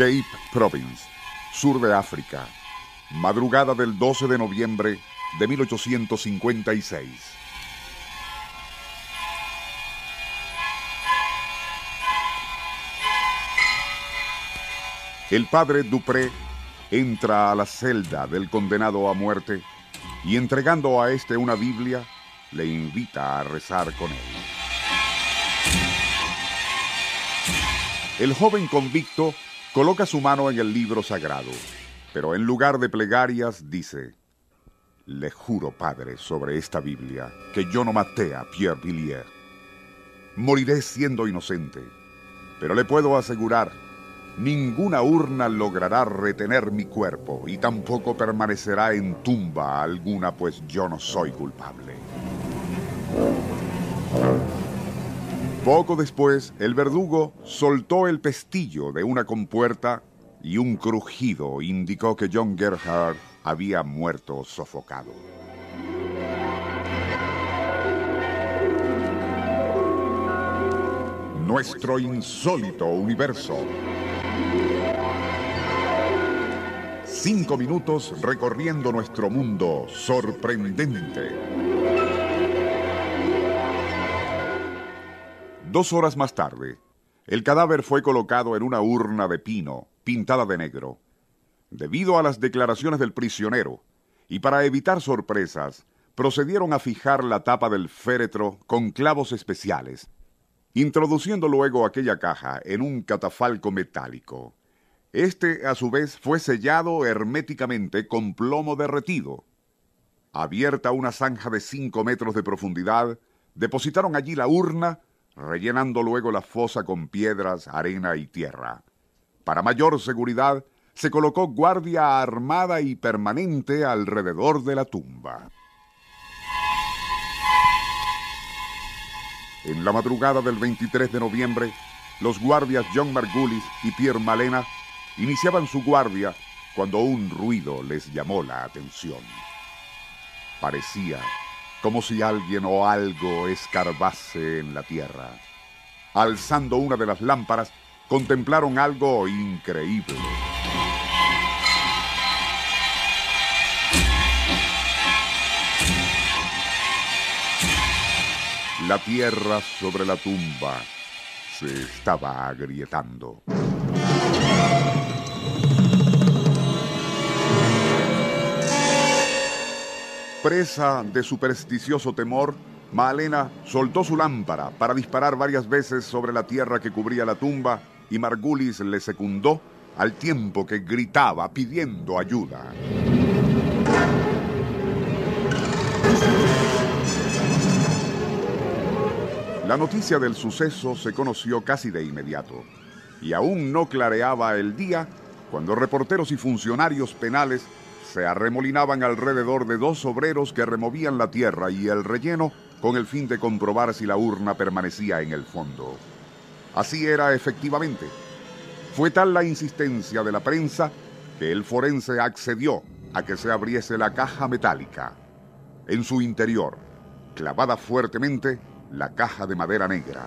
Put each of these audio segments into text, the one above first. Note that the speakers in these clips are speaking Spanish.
Cape Province, sur de África, madrugada del 12 de noviembre de 1856. El padre Dupré entra a la celda del condenado a muerte y entregando a este una Biblia, le invita a rezar con él. El joven convicto Coloca su mano en el libro sagrado, pero en lugar de plegarias dice, Le juro, Padre, sobre esta Biblia, que yo no maté a Pierre Villiers. Moriré siendo inocente, pero le puedo asegurar, ninguna urna logrará retener mi cuerpo y tampoco permanecerá en tumba alguna, pues yo no soy culpable. Poco después, el verdugo soltó el pestillo de una compuerta y un crujido indicó que John Gerhard había muerto sofocado. Nuestro insólito universo. Cinco minutos recorriendo nuestro mundo sorprendente. Dos horas más tarde, el cadáver fue colocado en una urna de pino pintada de negro. Debido a las declaraciones del prisionero y para evitar sorpresas, procedieron a fijar la tapa del féretro con clavos especiales, introduciendo luego aquella caja en un catafalco metálico. Este, a su vez, fue sellado herméticamente con plomo derretido. Abierta una zanja de cinco metros de profundidad, depositaron allí la urna rellenando luego la fosa con piedras, arena y tierra. Para mayor seguridad, se colocó guardia armada y permanente alrededor de la tumba. En la madrugada del 23 de noviembre, los guardias John Margulis y Pierre Malena iniciaban su guardia cuando un ruido les llamó la atención. Parecía como si alguien o algo escarbase en la tierra. Alzando una de las lámparas, contemplaron algo increíble. La tierra sobre la tumba se estaba agrietando. Presa de supersticioso temor, Malena soltó su lámpara para disparar varias veces sobre la tierra que cubría la tumba y Margulis le secundó al tiempo que gritaba pidiendo ayuda. La noticia del suceso se conoció casi de inmediato y aún no clareaba el día cuando reporteros y funcionarios penales se arremolinaban alrededor de dos obreros que removían la tierra y el relleno con el fin de comprobar si la urna permanecía en el fondo. Así era efectivamente. Fue tal la insistencia de la prensa que el forense accedió a que se abriese la caja metálica. En su interior, clavada fuertemente, la caja de madera negra.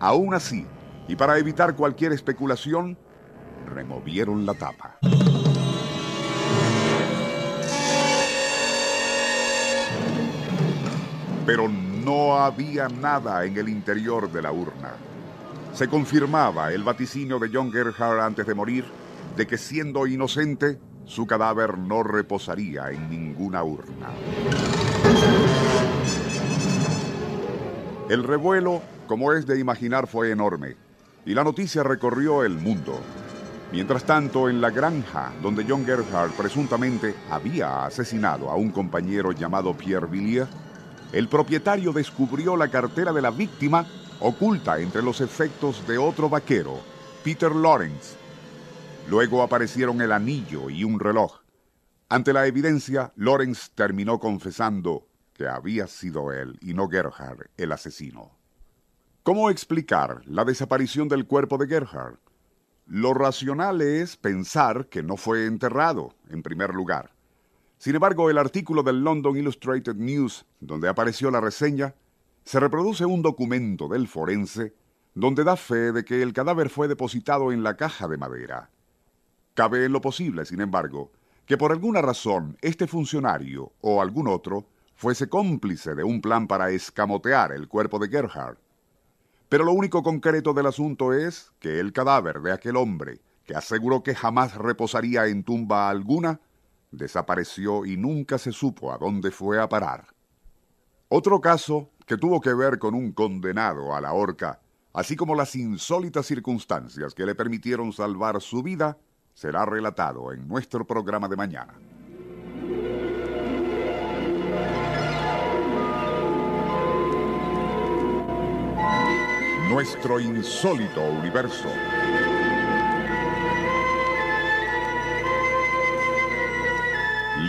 Aún así, y para evitar cualquier especulación, removieron la tapa. Pero no había nada en el interior de la urna. Se confirmaba el vaticinio de John Gerhard antes de morir de que siendo inocente, su cadáver no reposaría en ninguna urna. El revuelo, como es de imaginar, fue enorme y la noticia recorrió el mundo. Mientras tanto, en la granja donde John Gerhardt presuntamente había asesinado a un compañero llamado Pierre Villiers, el propietario descubrió la cartera de la víctima oculta entre los efectos de otro vaquero, Peter Lawrence. Luego aparecieron el anillo y un reloj. Ante la evidencia, Lawrence terminó confesando que había sido él y no Gerhard el asesino. ¿Cómo explicar la desaparición del cuerpo de Gerhard? Lo racional es pensar que no fue enterrado, en primer lugar. Sin embargo, el artículo del London Illustrated News, donde apareció la reseña, se reproduce un documento del forense donde da fe de que el cadáver fue depositado en la caja de madera. Cabe en lo posible, sin embargo, que por alguna razón este funcionario o algún otro fuese cómplice de un plan para escamotear el cuerpo de Gerhard. Pero lo único concreto del asunto es que el cadáver de aquel hombre, que aseguró que jamás reposaría en tumba alguna, desapareció y nunca se supo a dónde fue a parar. Otro caso que tuvo que ver con un condenado a la horca, así como las insólitas circunstancias que le permitieron salvar su vida, será relatado en nuestro programa de mañana. Nuestro insólito universo.